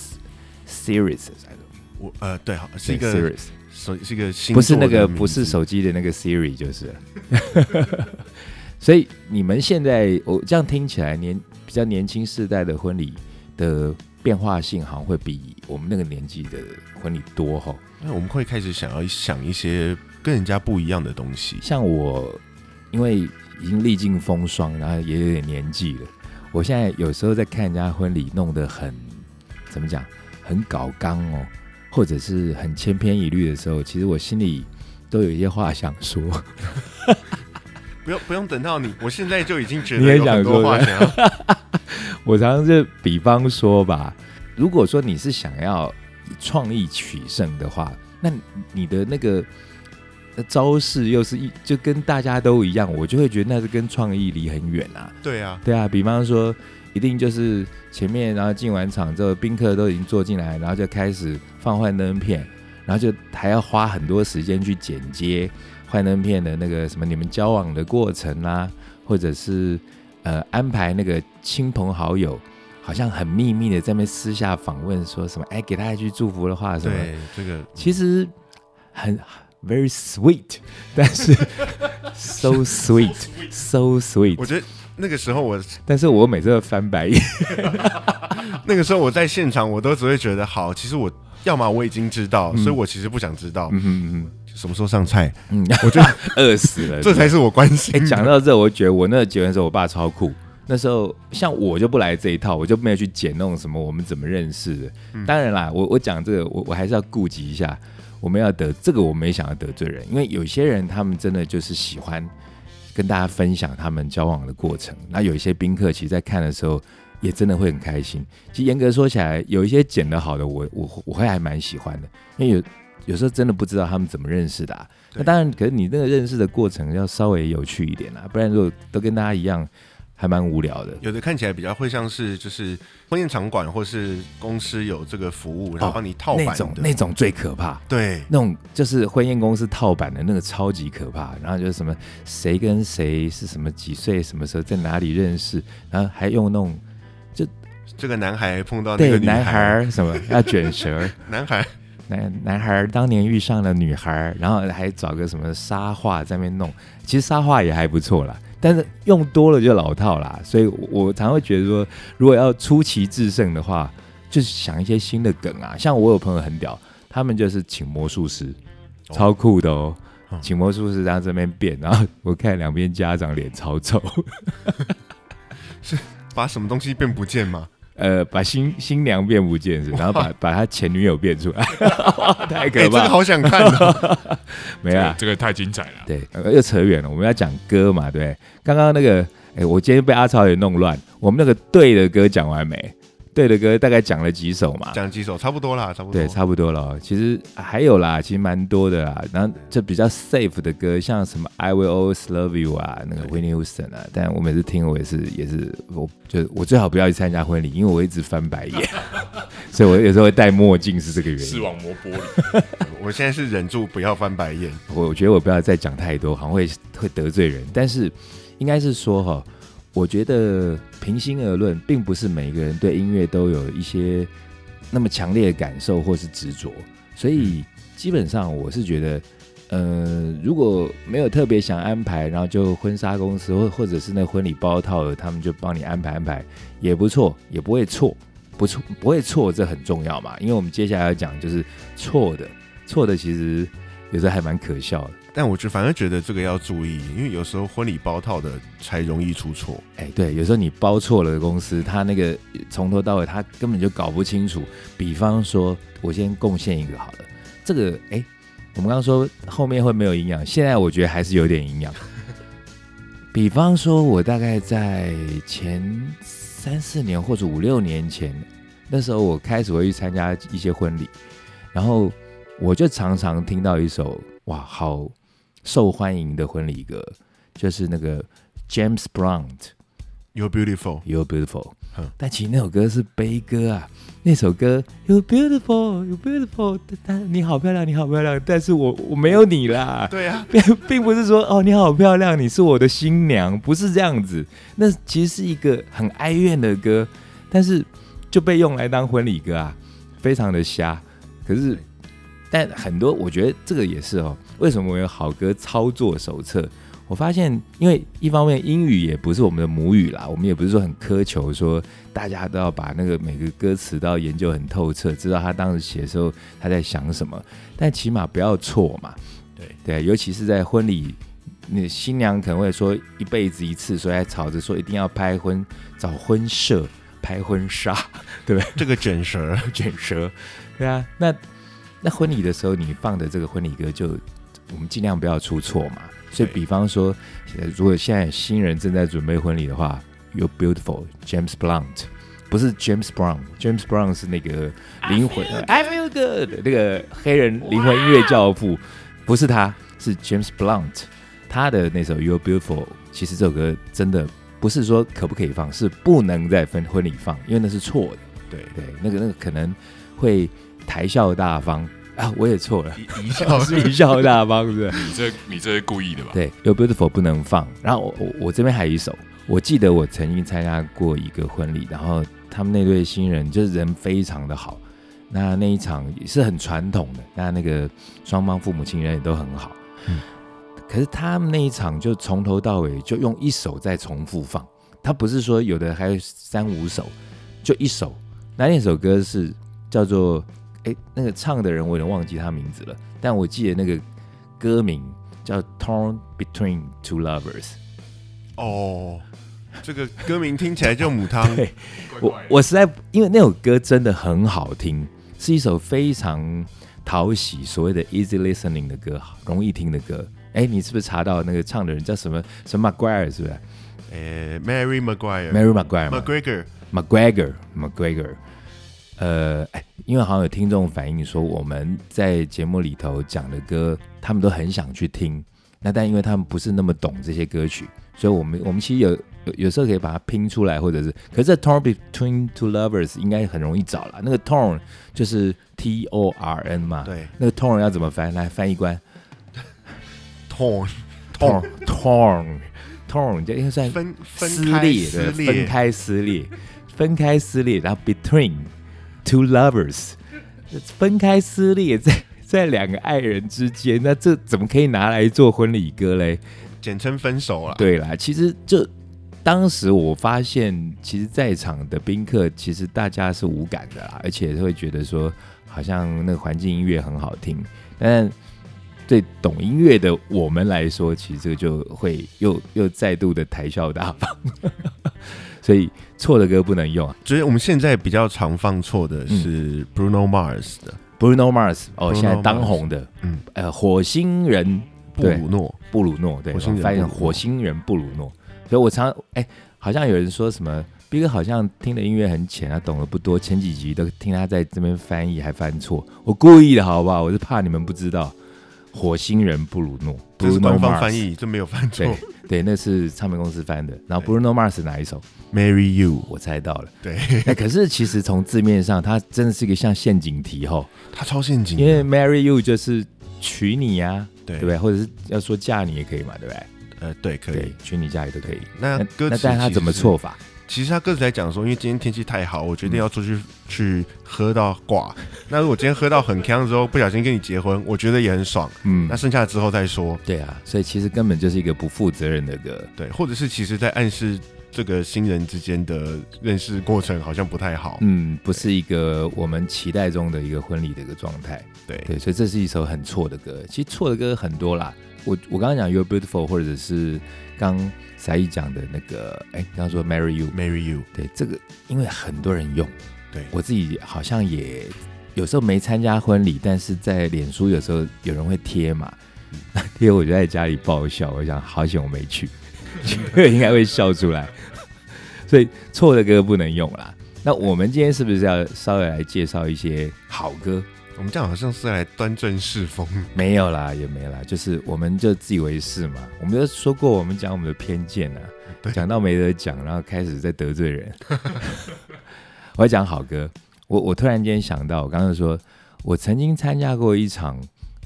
Series
我呃对，好是一个
Series。
手是一个星
不是那个不是手机的那个 Siri 就是。所以你们现在我这样听起来年比较年轻世代的婚礼的变化性好像会比我们那个年纪的婚礼多哈。
那我们会开始想要想一些跟人家不一样的东西。
像我因为已经历尽风霜，然后也有点年纪了，我现在有时候在看人家婚礼弄得很怎么讲，很搞刚哦，或者是很千篇一律的时候，其实我心里都有一些话想说。
不用不用等到你，我现在就已经觉
你也
得有很多话想要。
我常常就比方说吧，如果说你是想要以创意取胜的话，那你的那个呃招式又是一就跟大家都一样，我就会觉得那是跟创意离很远啊。
对啊，
对啊，比方说，一定就是前面然后进完场之后，宾客都已经坐进来，然后就开始放幻灯片，然后就还要花很多时间去剪接幻灯片的那个什么你们交往的过程啦、或者是呃安排那个亲朋好友，好像很秘密的在那边私下访问，说什么哎给他一句祝福的话什么，
对这个
其实很 very sweet，但是 so sweet so sweet，
我觉得那个时候我
但是我每次都翻白眼。
那个时候我在现场，我都只会觉得好，其实我要么我已经知道，
嗯。
所以我其实不想知道。
嗯嗯
什么时候上菜，
嗯，
我觉得
饿死了。
这才是我关心。
讲到这，我觉得我那个结婚的时候，我爸超酷。那时候像我就不来这一套，我就没有去剪那种什么我们怎么认识的。
嗯
当然啦，我我讲这个，我我还是要顾及一下，我们要得这个，我没想要得罪人，因为有些人他们真的就是喜欢跟大家分享他们交往的过程。那有一些宾客其实，在看的时候也真的会很开心。其实严格说起来，有一些剪得好的，我我我会还蛮喜欢的，因为有有时候真的不知道他们怎么认识的、啊。那当然，可是你那个认识的过程要稍微有趣一点啊，不然如果都跟大家一样，还蛮无聊的。
有的看起来比较会像是就是婚宴场馆或是公司有这个服务，然后帮你套版
那种
的，
那种最可怕，
对。
那种就是婚宴公司套版的那个超级可怕。然后就是什么谁跟谁是什么几岁什么时候在哪里认识，然后还用那种
这个男孩碰到那
对
个女
男孩什么要卷舌，
男孩
男男孩儿当年遇上了女孩儿，然后还找个什么沙画在那边弄，其实沙画也还不错啦，但是用多了就老套啦，所以我常会觉得说，如果要出奇制胜的话，就是想一些新的梗啊，像我有朋友很屌，他们就是请魔术师，
哦。
超酷的哦。
嗯。
请魔术师然后这边变，然后我看两边家长脸超臭，
把什么东西变不见吗？
呃，把新新娘变不见是，然后把 把他前女友变出来，太
哎、这个
可怕了。
好想看哦。
没啊，
这个太精彩了。
对，呃又扯远了。我们要讲歌嘛，对。刚刚那个，哎，我今天被阿超也弄乱。我们那个对的歌讲完没？对的歌大概讲了几首嘛？
讲几首差不多啦，差不多。
对，差不多了哦。其实还有啦，其实蛮多的啦。然后就比较 safe 的歌，像什么 I Will Always Love You 啊，那个 Whitney Houston 啊。但我每次听，我也是也是，我就我最好不要去参加婚礼，因为我一直翻白眼，所以我有时候会戴墨镜，是这个原因。
视网膜玻璃，
我现在是忍住不要翻白眼。
我我觉得我不要再讲太多，好像会会得罪人。但是应该是说哈，我觉得平心而论，并不是每个人对音乐都有一些那么强烈的感受或是执着，所以基本上我是觉得。呃，如果没有特别想安排，然后就婚纱公司或或者是那婚礼包套的，他们就帮你安排安排，也不错，也不会错，不错不会错，这很重要嘛。因为我们接下来要讲就是错的，错的其实有时候还蛮可笑的。
但我就反而觉得这个要注意，因为有时候婚礼包套的才容易出错。
哎，对，有时候你包错了公司，他那个从头到尾他根本就搞不清楚。比方说，我先贡献一个好了，这个哎，我们刚刚说后面会没有营养，现在我觉得还是有点营养。比方说，我大概在前三四年或者五六年前，那时候我开始会去参加一些婚礼，然后我就常常听到一首哇，好受欢迎的婚礼歌，就是那个 James Brown 的
You're Beautiful 嗯。
但其实那首歌是悲歌啊，那首歌 You're Beautiful, You're Beautiful，但你好漂亮，你好漂亮，但是我我没有你啦，
对啊，
并并不是说哦你好漂亮，你是我的新娘，不是这样子。那其实是一个很哀怨的歌，但是就被用来当婚礼歌啊，非常的瞎。可是，但很多我觉得这个也是哦，为什么我有好歌操作手册？我发现，因为一方面英语也不是我们的母语啦，我们也不是说很苛求说大家都要把那个每个歌词都要研究很透彻，知道他当时写的时候他在想什么，但起码不要错嘛。
对
对，尤其是在婚礼，那新娘可能会说一辈子一次，所以还吵着说一定要拍婚找婚摄拍婚纱，对不对
这个卷舌，
卷舌，对啊，那那婚礼的时候你放的这个婚礼歌就我们尽量不要出错嘛。所以，比方说，呃如果现在新人正在准备婚礼的话，You're beautiful, James Blunt，不是 James Brown，James Brown 是那个灵魂 I feel good 那个黑人灵魂音乐教父，不是他，是 James Blunt，他的那首 You're beautiful，其实这首歌真的不是说可不可以放，是不能在婚婚礼放，因为那是错的。
对，
对，那个那个可能会台笑大方啊，我也错了，
一一笑
是 一笑大方，是不是？
你这你这是故意的吧？
对，You're Beautiful 不能放。然后我我我这边还有一首，我记得我曾经参加过一个婚礼，然后他们那对新人就是人非常的好，那那一场也是很传统的，那那个双方父母亲人也都很好，
嗯
可是他们那一场就从头到尾就用一首在重复放，他不是说有的还有三五首，就一首。那那首歌是叫做哎，那个唱的人我有点忘记他名字了，但我记得那个歌名叫《Torn Between Two Lovers》。
哦，这个歌名听起来就母汤，
对我我实在因为那首歌真的很好听，是一首非常讨喜，所谓的 easy listening 的歌，容易听的歌。哎，你是不是查到那个唱的人叫什么什么 McGuire 是不是
诶，Mary
Maguire，？Mary 呃，哎，因为好像有听众反映说，我们在节目里头讲的歌，他们都很想去听。那但因为他们不是那么懂这些歌曲，所以我们我们其实有有有时候可以把它拼出来，或者是，可是这 torn between two lovers 应该很容易找了。那个 torn 就是 T O R N 嘛，
对
那个 torn 要怎么翻？来翻译官
，torn，torn
torn torn 就应该算
分分开
撕裂分，开撕裂，分开撕裂，然后 between two lovers，分开撕裂在 在两个爱人之间，那这怎么可以拿来做婚礼歌嘞？
简称分手了。
对啦，其实就当时我发现，其实在场的宾客其实大家是无感的啦，而且会觉得说好像那个环境音乐很好听，但对懂音乐的我们来说，其实这个就会又又再度的谈笑大方。所以错的歌不能用啊。
所以我们现在比较常放错的是 Bruno Mars 的
Bruno Mars 哦现在当红的，
嗯
呃，火星人
布鲁诺，
布鲁诺，对，
火星人
我发现
布鲁诺
火星人布鲁诺。所以我常哎、好像有人说什么 B 哥好像听的音乐很浅，他懂得不多，前几集都听他在这边翻译还翻错，我故意的好不好？我是怕你们不知道。火星人布鲁诺
这是官方翻译，这没有犯错
对。对，那是唱片公司翻的。然后 Bruno Mars 哪一首
？Marry You，
我猜到了。
对，
那可是其实从字面上，它真的是一个像陷阱题哈。
它超陷阱，
因为 marry you 就是娶你呀、
对
对不对？或者是要说嫁你也可以嘛，对不对？
呃对可以
对。，娶你嫁也都可以。
那歌词
那但是他怎么错法？
其实他歌词在讲说，因为今天天气太好，我决定要出去、去喝到挂。那如果今天喝到很呛之后，不小心跟你结婚，我觉得也很爽。
嗯
那，剩下的之后再说。
对啊，所以其实根本就是一个不负责任的歌。
对，或者是其实在暗示这个新人之间的认识过程好像不太好。
嗯，不是一个我们期待中的一个婚礼的一个状态。
对，
对，所以这是一首很错的歌。其实错的歌很多啦。我我刚刚讲 You're Beautiful，或者是刚才一讲的那个，哎，刚刚说 Marry
You，Marry You，
对，这个因为很多人用，
对
我自己好像也有时候没参加婚礼，但是在脸书有时候有人会贴嘛，贴我就在家里爆笑，我想好险我没去，应该会笑出来。所以错的歌不能用啦。那我们今天是不是要稍微来介绍一些好歌？
我们这样好像是来端正世风。
没有啦，也没啦，就是我们就自以为是嘛。我们就说过，我们讲我们的偏见啊，
对
讲到没得讲，然后开始在得罪人。我要讲好歌，我我突然间想到，我刚刚说，我曾经参加过一场，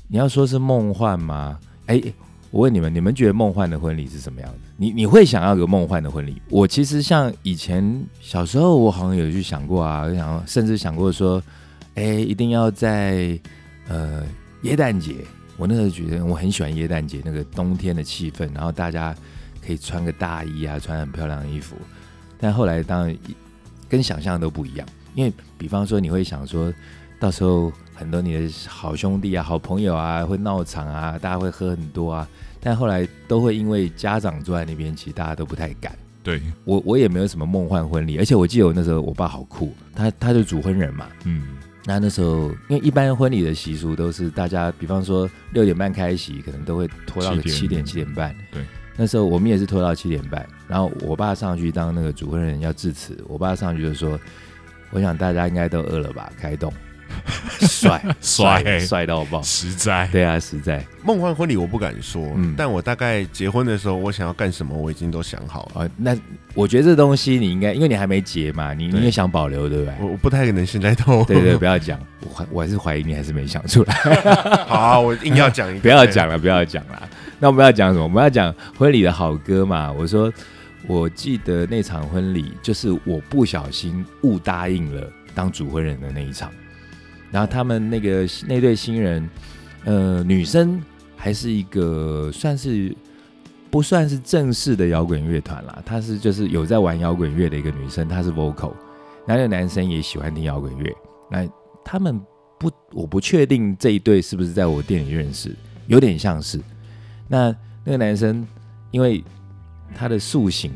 你要说是梦幻吗？哎，我问你们，你们觉得梦幻的婚礼是什么样子？你你会想要个梦幻的婚礼？我其实像以前小时候，我好像有去想过啊，我想甚至想过说，哎，一定要在呃耶诞节。我那时候觉得我很喜欢耶诞节那个冬天的气氛，然后大家可以穿个大衣啊，穿很漂亮的衣服。但后来当然跟想象都不一样，因为比方说你会想说，到时候很多你的好兄弟啊、好朋友啊会闹场啊，大家会喝很多啊，但后来都会因为家长坐在那边，其实大家都不太敢。
对，
我我也没有什么梦幻婚礼，而且我记得我那时候我爸好酷，他他就主婚人嘛，
嗯，
那那时候，因为一般婚礼的习俗都是大家，比方说六点半开席，可能都会拖到个
7
七点
点
七点半。
对，
那时候我们也是拖到七点半，然后我爸上去当那个主婚人要致辞，我爸上去就说：“我想大家应该都饿了吧？开动，帅
帅
帅到爆！
实在，
对啊，实在
梦幻婚礼我不敢说，
嗯
但我大概结婚的时候，我想要干什么，我已经都想好了。
哦。那我觉得这东西你应该，因为你还没结嘛，你你
对
也想保留，对不对？
我我不太可能现在都
对对，不要讲，我还我还是怀疑你还是没想出来。
好，我硬要讲一个，
不要讲了，不要讲了。那我们要讲什么？我们要讲婚礼的好歌嘛。我说，我记得那场婚礼就是我不小心误答应了当主婚人的那一场。然后他们那个那对新人，呃，女生还是一个算是不算是正式的摇滚乐团啦，她是就是有在玩摇滚乐的一个女生，她是 vocal，那那个男生也喜欢听摇滚乐。那他们不，我不确定这一对是不是在我店里认识，有点像是。那那个男生，因为他的塑形，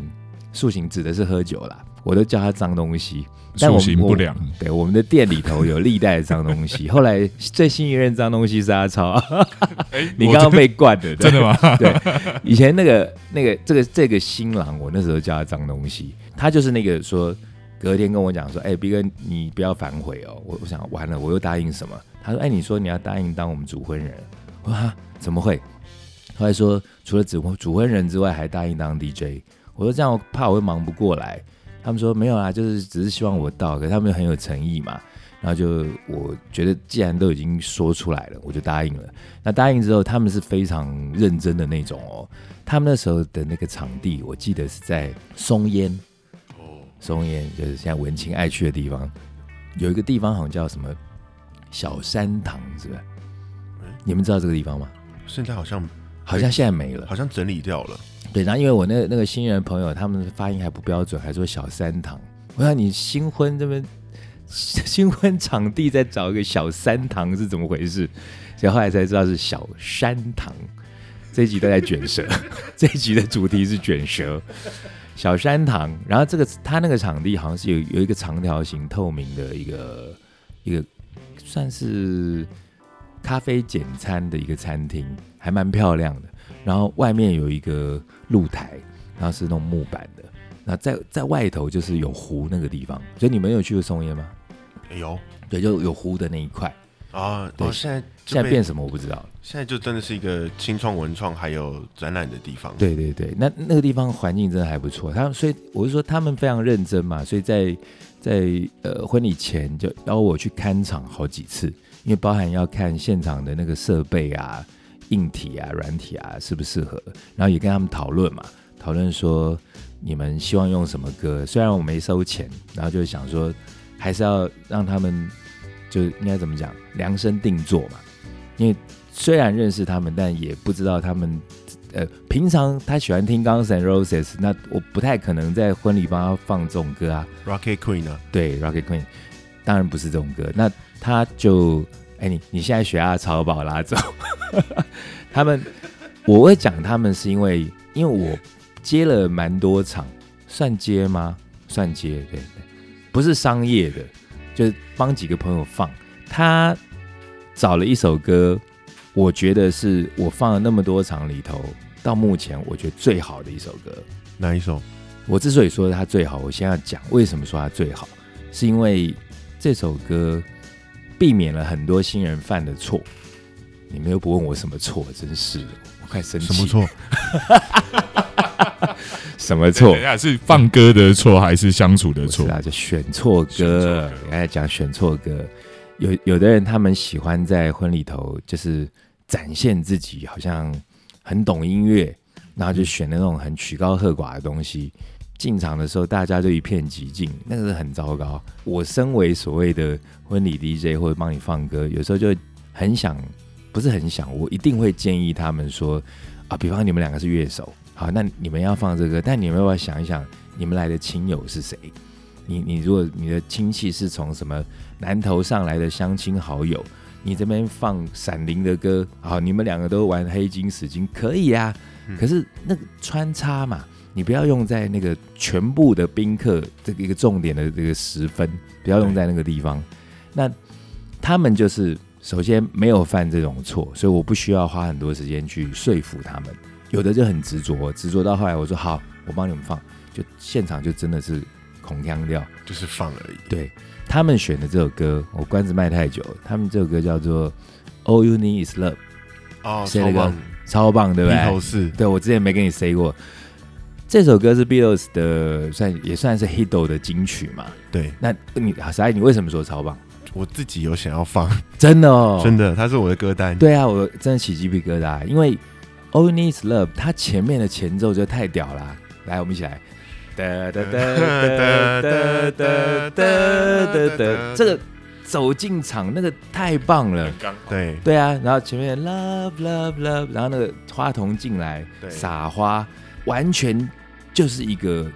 塑形指的是喝酒啦，我都叫他脏东西。但
塑形不良，
对，我们的店里头有历代的脏东西。后来最新一任脏东西是阿超，你刚刚被灌的，
真的吗？
对，以前那个那个这个这个新郎，我那时候叫他脏东西，他就是那个说隔天跟我讲说，哎、逼哥你不要反悔哦。我我想完了，我又答应什么？他说，哎、你说你要答应当我们主婚人，我说怎么会？后来说除了主婚主婚人之外，还答应当 DJ。我说这样我怕我会忙不过来。他们说没有啦，就是只是希望我到，可是他们很有诚意嘛。然后就我觉得既然都已经说出来了，我就答应了。那答应之后，他们是非常认真的那种哦。他们那时候的那个场地，我记得是在松烟，
哦，
松烟就是现在文青爱去的地方，有一个地方好像叫什么小山堂，是吧
嗯？
你们知道这个地方吗？
现在好像
好像现在没了。
好像整理掉了。
对，然后因为我那个那个新人朋友，他们发音还不标准，还说小三堂。我想你新婚这边 新婚场地再找一个小三堂是怎么回事？所以后来才知道是小山堂。这一集都在卷舌，这一集的主题是卷舌。小山堂，然后这个他那个场地好像是有有一个长条形透明的一个一个算是咖啡简餐的一个餐厅，还蛮漂亮的。然后外面有一个露台，然后是那种木板的。那在在外头就是有湖那个地方，所以你们有去过松烟吗？
有
对，就有湖的那一块。
啊，
对
哦，现在
现在
被
变什么我不知道了。
现在就真的是一个清创文创还有展览的地方。，
对对对，那那个地方环境真的还不错。他们所以我是说他们非常认真嘛，所以在在呃婚礼前就邀我去看场好几次，因为包含要看现场的那个设备啊、硬体啊、软体啊适不适合，然后也跟他们讨论嘛，讨论说你们希望用什么歌。虽然我没收钱，然后就想说还是要让他们就应该怎么讲量身定做嘛，因为虽然认识他们，但也不知道他们呃，平常他喜欢听 Guns N' Roses，那我不太可能在婚礼帮他放这种歌啊。
Rocket Queen 呢？
对，Rocket Queen 当然不是这种歌，那他就哎，你你现在血压超宝拉走，他们我会讲他们是因为因为我接了蛮多场，算接吗？算接，对对，不是商业的，就是帮几个朋友放。他找了一首歌，我觉得是我放了那么多场里头，到目前我觉得最好的一首歌。
哪一首？
我之所以说它最好，我先要讲为什么说它最好，是因为这首歌避免了很多新人犯的错。你们又不问我什么错，真是的，我快生气。
什么？错？
什么错
等一？下是放歌的错还是相处的错？
啊，就选错歌
歌。
刚才讲选错歌，有有的人他们喜欢在婚礼头就是展现自己，好像很懂音乐，然后就选那种很曲高和寡的东西。进场的时候，大家就一片寂静，那个是很糟糕。我身为所谓的婚礼 DJ 或者帮你放歌，有时候就很想，不是很想，我一定会建议他们说啊，比方你们两个是乐手，好，那你们要放这个，但你们要不要想一想，你们来的亲友是谁？你你如果你的亲戚是从什么南头上来的相亲好友，你这边放闪灵的歌，好，你们两个都玩黑金死金可以啊、
嗯
可是那个穿插嘛，你不要用在那个全部的宾客这个一个重点的这个十分，不要用在那个地方。那他们就是首先没有犯这种错，所以我不需要花很多时间去说服他们。有的就很执着，执着到后来我说好，我帮你们放，就现场就真的是空腔掉。
就是放而已。
对他们选的这首歌，我关子卖太久。他们这首歌叫做《All You Need Is Love》，
哦，超棒，
超棒，对不对？对我之前没跟你 say 过，这首歌是 Beatles 的，算也算是 Hito 的金曲嘛。
对
那你啊，傻你为什么说超棒？
我自己有想要放，
真的哦，
真的，它是我的歌单。
对啊，我真的起鸡皮疙瘩，因为 All Is Love，它前面的前奏就太屌啦。来，我们一起来。哒哒哒哒哒哒哒哒，这个走进场那个太棒了。
对
对啊，然后前面 love love love，然后那个花童进来撒花，完全就是一个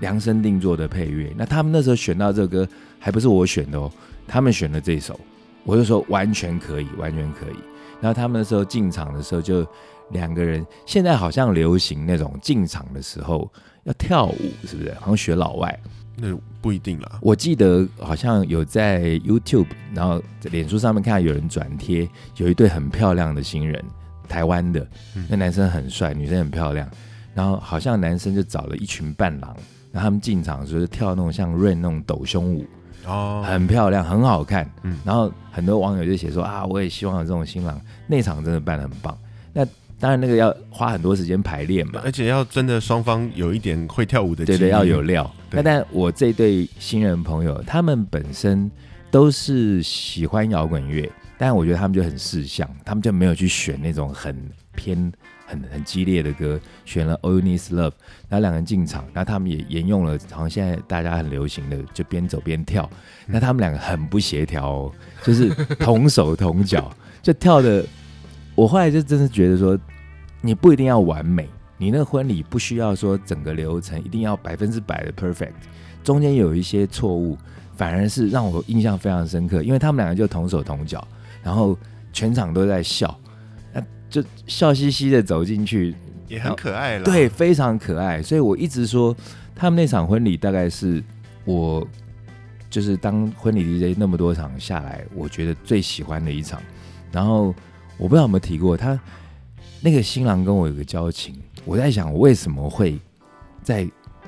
量身定做的配乐。那他们那时候选到这个歌，还不是我选的哦，他们选的这首，我就说完全可以，完全可以。然后他们那时候进场的时候，就两个人，现在好像流行那种进场的时候要跳舞，是不是？好像学老外。
那不一定啦。
我记得好像有在 YouTube，然后在脸书上面看到有人转贴，有一对很漂亮的新人，台湾的，
嗯
那男生很帅，女生很漂亮，然后好像男生就找了一群伴郎，然后他们进场就是跳那种像 Rain 那种抖胸舞，
哦，
很漂亮，很好看。
嗯
然后很多网友就写说啊，我也希望有这种新郎，那场真的办的很棒。那当然那个要花很多时间排练嘛，
而且要真的双方有一点会跳舞的，
对对，要有。料。那但我这对新人朋友，他们本身都是喜欢摇滚乐，但我觉得他们就很识相，他们就没有去选那种很偏、很很激烈的歌，选了《All You Need Is Love》，然后两个人进场，然后他们也沿用了好像现在大家很流行的，就边走边跳。那他们两个很不协调哦，就是同手同脚，就跳的。我后来就真的觉得说，你不一定要完美，你那个婚礼不需要说整个流程一定要百分之百的 perfect，中间有一些错误，反而是让我印象非常深刻，因为他们两个就同手同脚，然后全场都在笑，那就笑嘻嘻的走进去，
也很可爱了。
对，，非常可爱。所以我一直说，他们那场婚礼大概是我就是当婚礼 DJ 那么多场下来，我觉得最喜欢的一场。然后我不知道有没有提过，他那个新郎跟我有个交情，我在想我为什么会在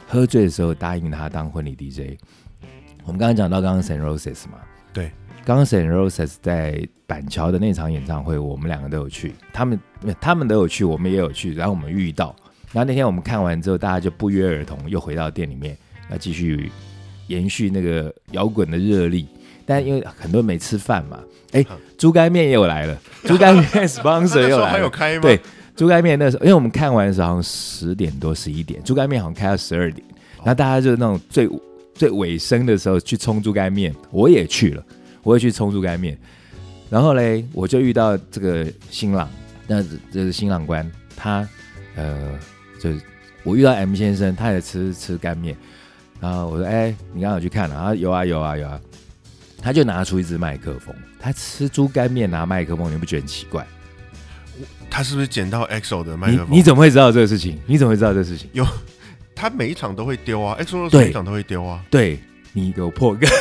喝醉的时候答应他当婚礼 DJ。我们刚刚讲到刚刚 Saint Roses 嘛，
对，
刚刚 Saint Roses 在板桥的那场演唱会，我们两个都有去，他们他们都有去，我们也有去，然后我们遇到，然后那天我们看完之后，大家就不约而同又回到店里面，要继续延续那个摇滚的热力。但因为很多人没吃饭嘛，哎
好，
猪肝面又来了，猪肝面 sponsor 又来了。
还有开吗？
对，猪肝面那时候，因为我们看完的时候好像十点多十一点，猪肝面好像开到十二点，然后大家就是那种最最尾声的时候去冲猪肝面，我也去了，我会去冲猪肝面，然后嘞，我就遇到这个新郎，那这是新郎官，他呃，就是我遇到 M 先生，他也吃吃干面，然后我说，哎、你刚刚有去看了、啊？有啊有啊有啊，他就拿出一支麦克风，他吃猪肝面拿麦克风，你不觉得很奇怪？
他是不是捡到 EXO 的麦克风？
你怎么会知道这个事情？你怎么会知道这个事情？
有他每一场都会丢啊，EXO
对
每一场都会丢啊。
对你给我破梗。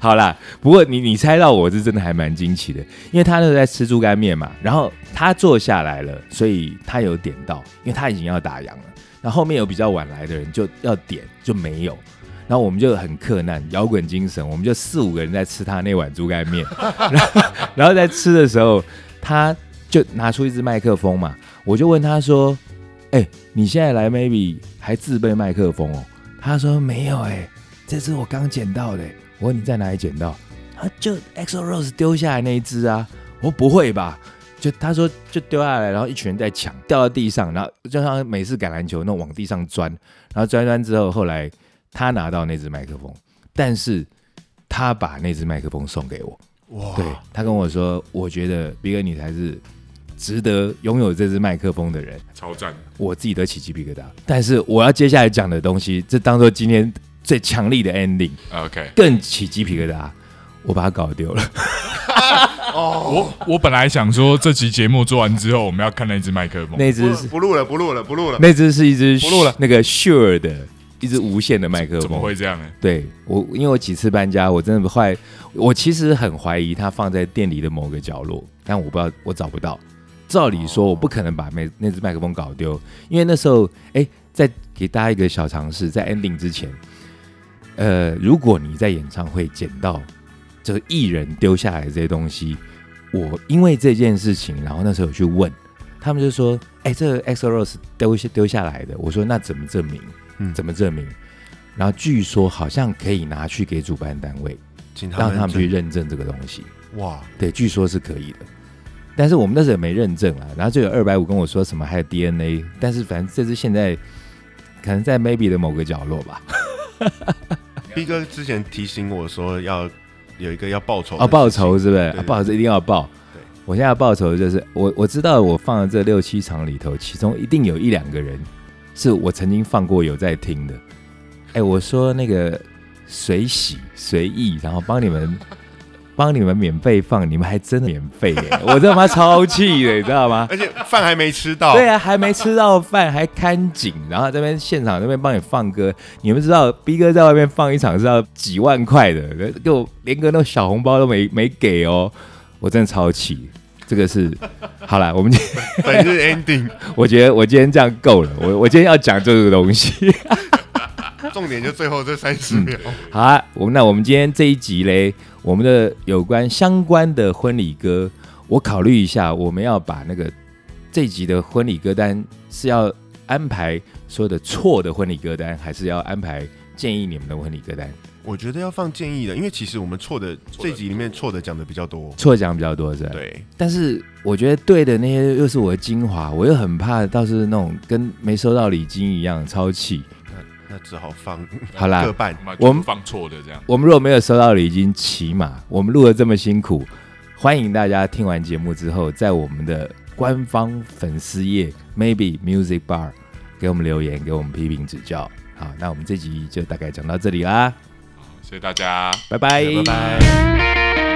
好啦，不过你你猜到我是真的还蛮惊奇的，因为他那时候在吃猪肝面嘛，然后他坐下来了，所以他有点到，因为他已经要打烊了。那后面有比较晚来的人就要点就没有，然后我们就很克难，摇滚精神，我们就四五个人在吃他那碗猪肝面，然后然后在吃的时候，他就拿出一支麦克风嘛，我就问他说：“哎、你现在来 maybe 还自备麦克风哦？”他说：“没有哎、这只我刚捡到的、我问你在哪里捡到？他就 EXO Rose 丢下来那一只啊。我说不会吧？就他说就丢下来，然后一群人在抢，掉到地上，然后就像美式橄榄球那种往地上钻，然后钻钻之后，后来他拿到那只麦克风，但是他把那只麦克风送给我。
哇，
对他跟我说，我觉得 B 哥你才是值得拥有这支麦克风的人。
超赞，
我自己都起鸡皮疙瘩。但是我要接下来讲的东西，这当做今天最强力的
ending，OK，
更起鸡皮疙瘩。我把它搞丢了，
哦，
我我本来想说这期节目做完之后，我们要看那只麦克风，
那只是
不不录了，不录了，不录了。
那只是一只
不录了
那个 Shure 的一只无线的麦克风
怎么
风。
会这样呢？
对我，因为我几次搬家，我真的后来我其实很怀疑它放在店里的某个角落，但我不知道，我找不到。照理说，我不可能把那那只麦克风搞丢，因为那时候，哎，再给大家一个小尝试，在 ending 之前，呃，如果你在演唱会捡到这个艺人丢下来的这些东西，我因为这件事情，然后那时候有去问，他们就说，哎，这个 X Rose 丢下丢下来的，我说那怎么证明？
嗯
怎么证明？然后据说好像可以拿去给主办单位，
请他
让他们去
认
认证这个东西。
哇，
对，据说是可以的。但是我们那时候也没认证啊，然后就有二百五跟我说什么还有 DNA，但是反正这只现在可能在 maybe 的某个角落吧。
B 哥之前提醒我说要有一个要报仇的
哦，报仇是不是？
对
啊报仇一定要报。
对
我现在要报仇的就是我我知道我放的这六七场里头，其中一定有一两个人是我曾经放过有在听的。哎，我说那个随喜随意，然后帮你们帮你们免费放，你们还真的免费耶！我他妈超气的，你知道吗？
而且饭还没吃到。
对啊，还没吃到饭，还看景，然后这边现场这边帮你放歌。你们知道逼哥在外面放一场是要几万块的，给我连个那种小红包都没没给哦，我真的超气。这个是 好了，我们今
本日 ending，
我觉得我今天这样够了，我我今天要讲这个东西。
重点就最后这三十秒。
好啊，我们那我们今天这一集嘞，我们的有关相关的婚礼歌，我考虑一下，我们要把那个这集的婚礼歌单是要安排所有的错的婚礼歌单，还是要安排建议你们的婚礼歌单？
我觉得要放建议的，因为其实我们错的
错的
这集里面错的讲的比较多。
错讲比较多是吧？。
对，
但是我觉得对的那些又是我的精华，我又很怕倒是那种跟没收到礼金一样超气。
那只好放
好啦
各半。
我
我们
放错的这样，
我们如果没有收到礼金，起码我们录的这么辛苦，欢迎大家听完节目之后，在我们的官方粉丝页 Maybe Music Bar 给我们留言，给我们批评指教。好，那我们这集就大概讲到这里啦，好
谢谢大家。
拜拜，
拜拜。